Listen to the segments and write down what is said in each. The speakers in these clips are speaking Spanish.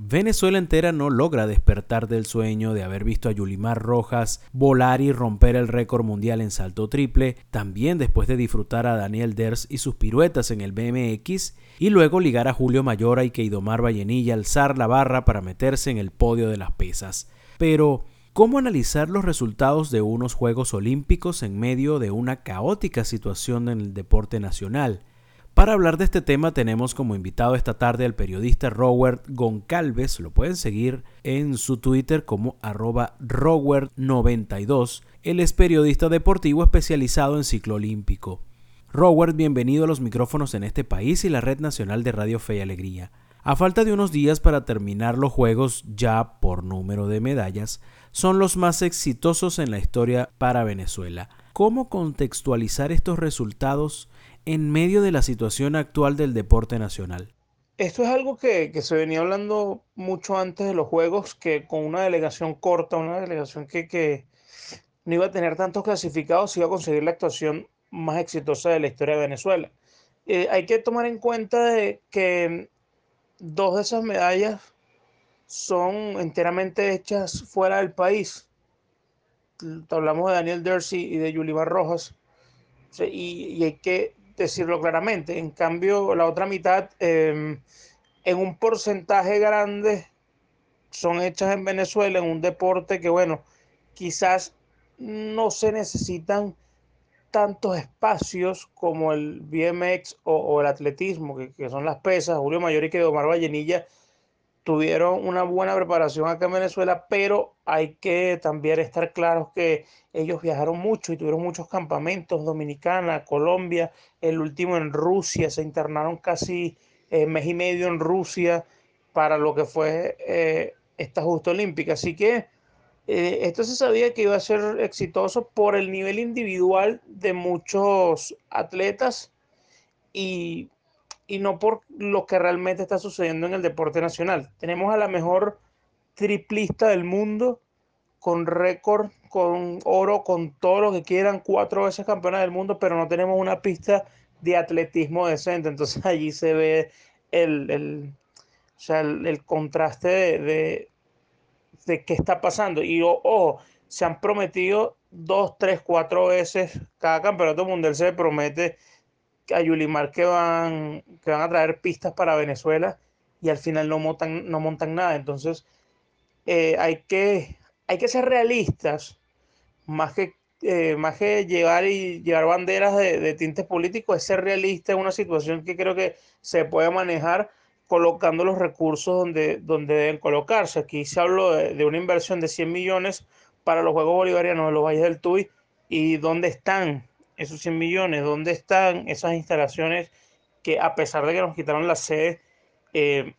Venezuela entera no logra despertar del sueño de haber visto a Yulimar Rojas volar y romper el récord mundial en salto triple, también después de disfrutar a Daniel Ders y sus piruetas en el BMX, y luego ligar a Julio Mayora y Keidomar Vallenilla alzar la barra para meterse en el podio de las pesas. Pero, ¿cómo analizar los resultados de unos Juegos Olímpicos en medio de una caótica situación en el deporte nacional? Para hablar de este tema tenemos como invitado esta tarde al periodista Robert Goncalves, lo pueden seguir en su Twitter como arroba Robert92. Él es periodista deportivo especializado en ciclo olímpico. Robert, bienvenido a los micrófonos en este país y la Red Nacional de Radio Fe y Alegría. A falta de unos días para terminar los Juegos ya por número de medallas, son los más exitosos en la historia para Venezuela. ¿Cómo contextualizar estos resultados en medio de la situación actual del deporte nacional? Esto es algo que, se venía hablando mucho antes de los Juegos, que con una delegación corta, una delegación que, no iba a tener tantos clasificados, iba a conseguir la actuación más exitosa de la historia de Venezuela. Eh, hay que tomar en cuenta de que dos de esas medallas son enteramente hechas fuera del país. Hablamos de Daniel Dersey y de Yulimar Rojas. y, hay que decirlo claramente. En cambio, la otra mitad, em, en un porcentaje grande, son hechas en Venezuela, en un deporte que, bueno, quizás no se necesitan tantos espacios como el BMX o, el atletismo, que, son las pesas. Julio Mayor y que Omar Vallenilla tuvieron una buena preparación acá en Venezuela, pero hay que también estar claros que ellos viajaron mucho y tuvieron muchos campamentos, Dominicana, Colombia, el último en Rusia, se internaron casi eh, mes y medio en Rusia para lo que fue eh, esta justa olímpica. Así que eh, esto se sabía que iba a ser exitoso por el nivel individual de muchos atletas y y no por lo que realmente está sucediendo en el deporte nacional. Tenemos a la mejor triplista del mundo con récord, con oro, con todo lo que quieran, cuatro veces campeona del mundo, pero no tenemos una pista de atletismo decente. Entonces allí se ve el, el, contraste de, de, qué está pasando. Y ojo, se han prometido dos, tres, cuatro veces, cada campeonato mundial se promete a Yulimar que van, que van a traer pistas para Venezuela y al final no montan, no montan nada. Entonces, eh, hay, que, hay que ser realistas, más que, eh, más que llevar y llevar banderas de, tintes políticos, es ser realista en una situación que creo que se puede manejar colocando los recursos donde, donde deben colocarse. Aquí se habló de, de una inversión de 100 millones para los Juegos Bolivarianos de los Valles del Tuy y dónde están esos 100 millones? ¿Dónde están esas instalaciones que a pesar de que nos quitaron la sede, eh,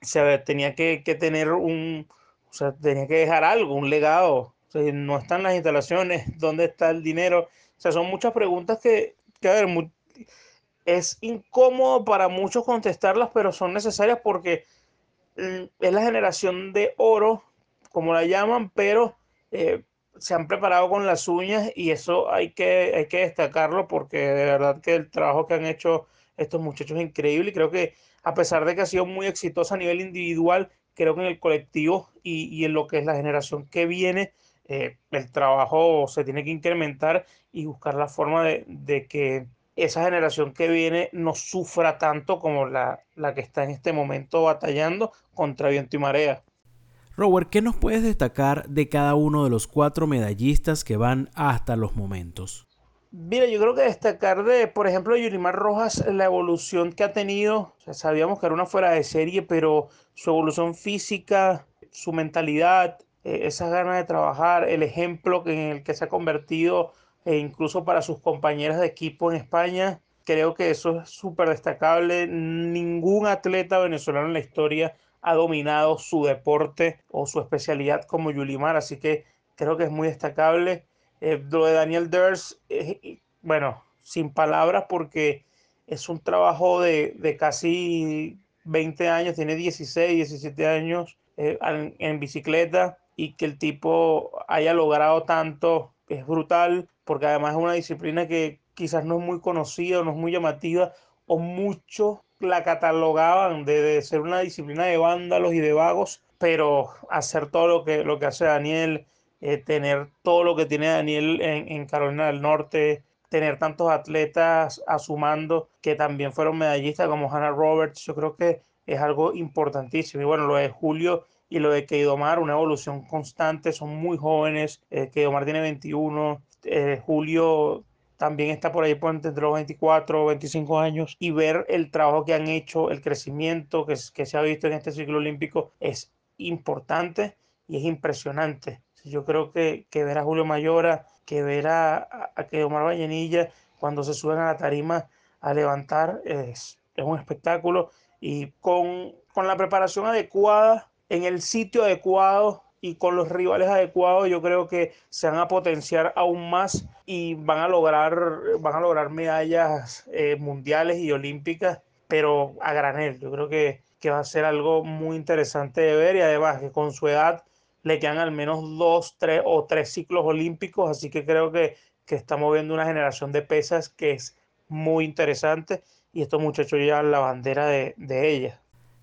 se tenía que, tener un, o sea, tenía que dejar algo, un legado? no están las instalaciones, ¿dónde está el dinero? O sea, son muchas preguntas que, que ver, es incómodo para muchos contestarlas, pero son necesarias porque mm, es la generación de oro, como la llaman, pero eh, se han preparado con las uñas y eso hay que, hay que destacarlo porque de verdad que el trabajo que han hecho estos muchachos es increíble y creo que a pesar de que ha sido muy exitosa a nivel individual, creo que en el colectivo y, en lo que es la generación que viene, eh, el trabajo se tiene que incrementar y buscar la forma de, de, que esa generación que viene no sufra tanto como la, la que está en este momento batallando contra viento y marea. Robert, ¿qué nos puedes destacar de cada uno de los cuatro medallistas que van hasta los momentos? Mira, yo creo que destacar de, por ejemplo, Yurimar Rojas, la evolución que ha tenido. sabíamos que era una fuera de serie, pero su evolución física, su mentalidad, eh, esas ganas de trabajar, el ejemplo en el que se ha convertido, e incluso para sus compañeras de equipo en España, creo que eso es súper destacable. Ningún atleta venezolano en la historia ha dominado su deporte o su especialidad como Yulimar, así que creo que es muy destacable. Eh, lo de Daniel Ders, bueno, sin palabras porque es un trabajo de, casi 20 años, tiene 16, 17 años eh, en, bicicleta y que el tipo haya logrado tanto es brutal porque además es una disciplina que quizás no es muy conocida no es muy llamativa o mucho la catalogaban de, ser una disciplina de vándalos y de vagos, pero hacer todo lo que, lo que hace Daniel, eh, tener todo lo que tiene Daniel en, Carolina del Norte, tener tantos atletas a su mando que también fueron medallistas como Hannah Roberts, yo creo que es algo importantísimo. Y bueno, lo de Julio y lo de Keidomar, una evolución constante, son muy jóvenes, eh, Keidomar tiene 21, eh, Julio también está por ahí por entre los 24 o 25 años y ver el trabajo que han hecho, el crecimiento que, se ha visto en este ciclo olímpico es importante y es impresionante. Yo creo que, que ver a Julio Mayora, que ver a, a, que Omar Vallenilla cuando se suben a la tarima a levantar es, es un espectáculo y con, con la preparación adecuada, en el sitio adecuado, y con los rivales adecuados yo creo que se van a potenciar aún más y van a lograr, van a lograr medallas eh, mundiales y olímpicas, pero a granel. Yo creo que, que va a ser algo muy interesante de ver y además que con su edad le quedan al menos dos, tres o tres ciclos olímpicos, así que creo que, que estamos viendo una generación de pesas que es muy interesante y estos muchachos llevan la bandera de, de ella.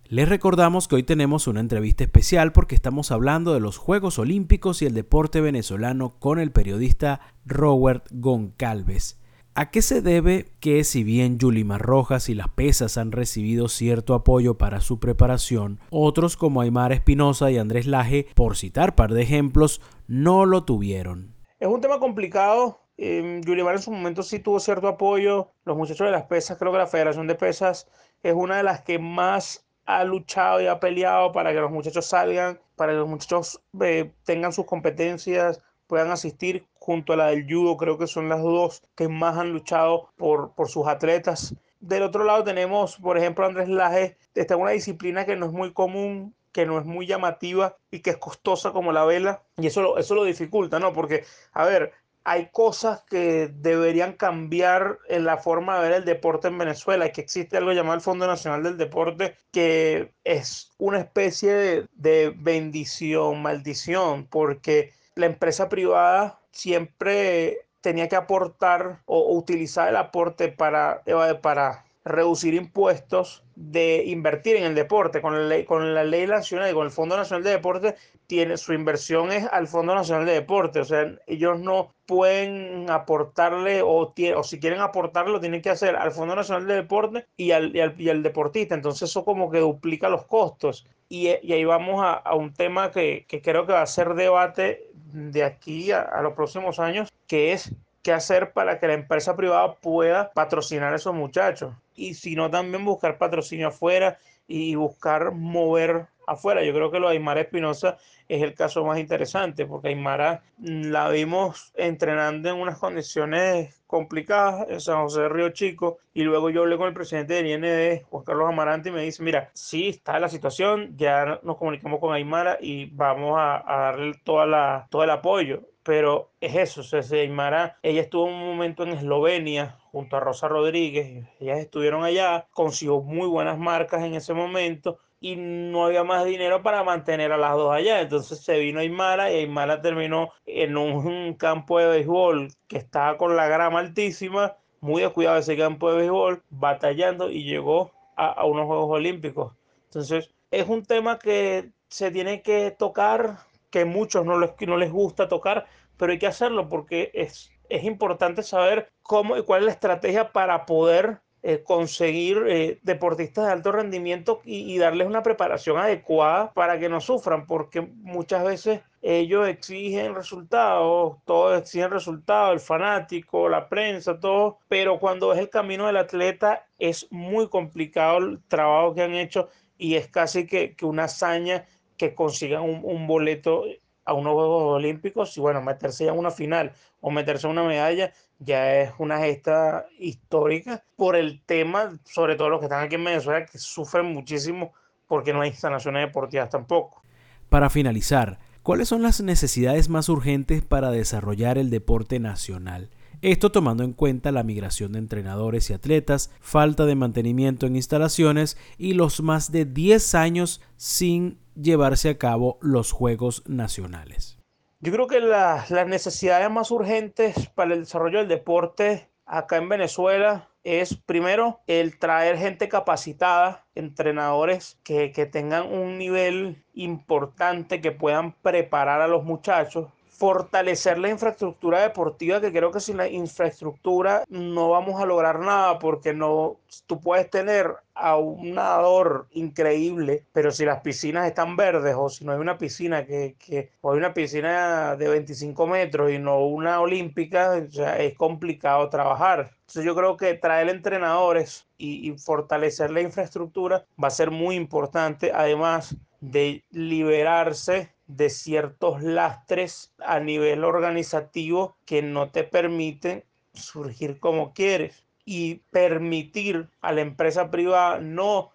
Les recordamos que hoy tenemos una entrevista especial porque estamos hablando de los Juegos Olímpicos y el deporte venezolano con el periodista Robert Goncalves. ¿A qué se debe que si bien Yulimar Rojas y las pesas han recibido cierto apoyo para su preparación, otros como Aymar Espinosa y Andrés Laje, por citar par de ejemplos, no lo tuvieron? Es un tema complicado. Eh, en su momento sí tuvo cierto apoyo. Los muchachos de las pesas, creo que la Federación de Pesas es una de las que más ha luchado y ha peleado para que los muchachos salgan, para que los muchachos eh, tengan sus competencias, puedan asistir junto a la del judo, creo que son las dos que más han luchado por, por sus atletas. Del otro lado tenemos, por ejemplo, Andrés Laje, está en una disciplina que no es muy común, que no es muy llamativa y que es costosa como la vela, y eso eso lo dificulta, ¿no? Porque, a ver, hay cosas que deberían cambiar en la forma de ver el deporte en Venezuela, que existe algo llamado el Fondo Nacional del Deporte, que es una especie de, bendición, maldición, porque la empresa privada siempre tenía que aportar o, utilizar el aporte para, para reducir impuestos de invertir en el deporte. Con la ley, con la ley nacional y con el Fondo Nacional de Deporte, tiene, su inversión es al Fondo Nacional de Deporte. O sea, ellos no pueden aportarle o, si quieren aportarle, lo tienen que hacer al Fondo Nacional de Deporte y al, y al, deportista. Entonces eso como que duplica los costos. Y, y ahí vamos a, a un tema que, que, creo que va a ser debate de aquí a los próximos años, que es qué hacer para que la empresa privada pueda patrocinar a esos muchachos. Y si no, también buscar patrocinio afuera y buscar mover afuera. Yo creo que lo de Aymara Espinosa es el caso más interesante, porque Aymara la vimos entrenando en unas condiciones complicadas en San José de Río Chico, y luego yo hablé con el presidente del IND, Juan Carlos Amarante, y me dice, mira, sí está la situación, ya nos comunicamos con Aymara y vamos a, darle toda la, todo el apoyo pero es eso, o sea, Aymara, ella estuvo un momento en Eslovenia junto a Rosa Rodríguez, ellas estuvieron allá, consiguió muy buenas marcas en ese momento y no había más dinero para mantener a las dos allá, entonces se vino Aymara y Aymara terminó en un campo de béisbol que estaba con la grama altísima, muy descuidado ese campo de béisbol, batallando y llegó a, a unos Juegos Olímpicos. Entonces, es un tema que se tiene que tocar que muchos no les, no les gusta tocar, pero hay que hacerlo porque es, es importante saber cómo y cuál es la estrategia para poder eh, conseguir eh, deportistas de alto rendimiento y, darles una preparación adecuada para que no sufran, porque muchas veces ellos exigen resultados, todos exigen resultados, el fanático, la prensa, todo, pero cuando es el camino del atleta es muy complicado el trabajo que han hecho y es casi que una hazaña que consigan un, boleto a unos Juegos Olímpicos y bueno, meterse ya en una final o meterse en una medalla ya es una gesta histórica por el tema, sobre todo los que están aquí en Venezuela, que sufren muchísimo porque no hay instalaciones deportivas tampoco. Para finalizar, ¿cuáles son las necesidades más urgentes para desarrollar el deporte nacional? Esto tomando en cuenta la migración de entrenadores y atletas, falta de mantenimiento en instalaciones y los más de 10 años sin llevarse a cabo los Juegos Nacionales. Yo creo que las necesidades más urgentes para el desarrollo del deporte acá en Venezuela es primero el traer gente capacitada, entrenadores que, que tengan un nivel importante, que puedan preparar a los muchachos fortalecer la infraestructura deportiva, que creo que sin la infraestructura no vamos a lograr nada, porque no, tú puedes tener a un nadador increíble, pero si las piscinas están verdes o si no hay una piscina que, que o hay una piscina de 25 metros y no una olímpica, es complicado trabajar. Entonces yo creo que traer entrenadores y, y fortalecer la infraestructura va a ser muy importante, además de liberarse de ciertos lastres a nivel organizativo que no te permiten surgir como quieres y permitir a la empresa privada no,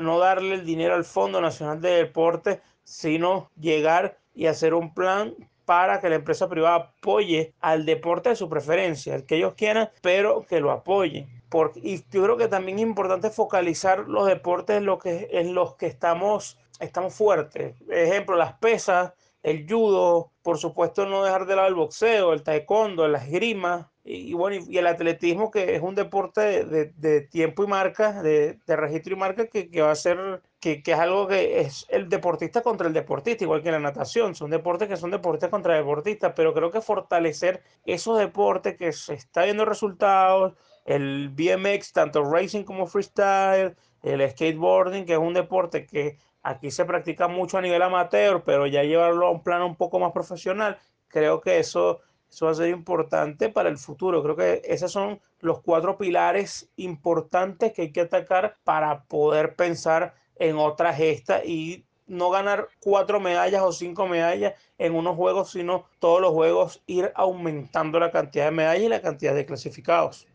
no darle el dinero al Fondo Nacional de Deportes, sino llegar y hacer un plan para que la empresa privada apoye al deporte de su preferencia, el que ellos quieran, pero que lo apoyen. Porque, y yo creo que también es importante focalizar los deportes en, lo que, en los que estamos estamos fuertes. Ejemplo, las pesas, el judo, por supuesto no dejar de lado el boxeo, el taekwondo, las esgrima y, bueno, y, el atletismo que es un deporte de, tiempo y marca, de, registro y marca que, va a ser, que, es algo que es el deportista contra el deportista, igual que la natación, son deportes que son deportistas contra deportistas, pero creo que fortalecer esos deportes que se está viendo resultados, el BMX, tanto racing como freestyle, el skateboarding, que es un deporte que Aquí se practica mucho a nivel amateur, pero ya llevarlo a un plano un poco más profesional, creo que eso, eso va a ser importante para el futuro. Creo que esos son los cuatro pilares importantes que hay que atacar para poder pensar en otra gesta y no ganar cuatro medallas o cinco medallas en unos juegos, sino todos los juegos ir aumentando la cantidad de medallas y la cantidad de clasificados.